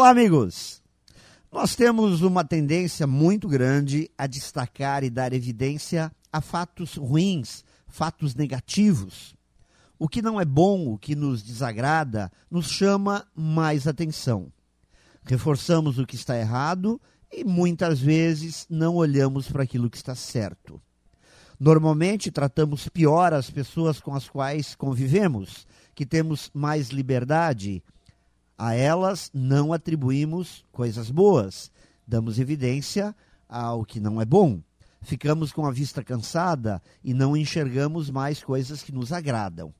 Olá, amigos! Nós temos uma tendência muito grande a destacar e dar evidência a fatos ruins, fatos negativos. O que não é bom, o que nos desagrada, nos chama mais atenção. Reforçamos o que está errado e muitas vezes não olhamos para aquilo que está certo. Normalmente tratamos pior as pessoas com as quais convivemos, que temos mais liberdade a elas não atribuímos coisas boas, damos evidência ao que não é bom. Ficamos com a vista cansada e não enxergamos mais coisas que nos agradam.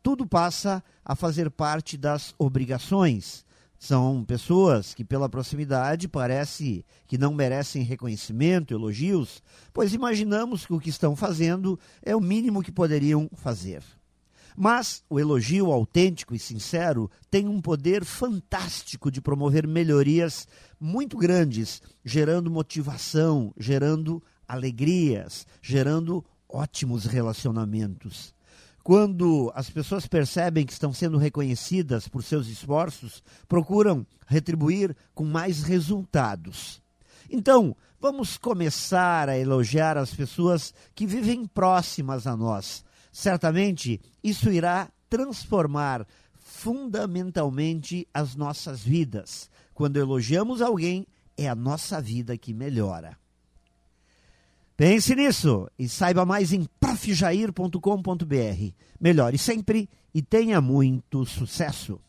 Tudo passa a fazer parte das obrigações. São pessoas que, pela proximidade, parece que não merecem reconhecimento, elogios, pois imaginamos que o que estão fazendo é o mínimo que poderiam fazer. Mas o elogio autêntico e sincero tem um poder fantástico de promover melhorias muito grandes, gerando motivação, gerando alegrias, gerando ótimos relacionamentos. Quando as pessoas percebem que estão sendo reconhecidas por seus esforços, procuram retribuir com mais resultados. Então, vamos começar a elogiar as pessoas que vivem próximas a nós, Certamente isso irá transformar fundamentalmente as nossas vidas. Quando elogiamos alguém, é a nossa vida que melhora. Pense nisso e saiba mais em profjair.com.br. Melhore sempre e tenha muito sucesso.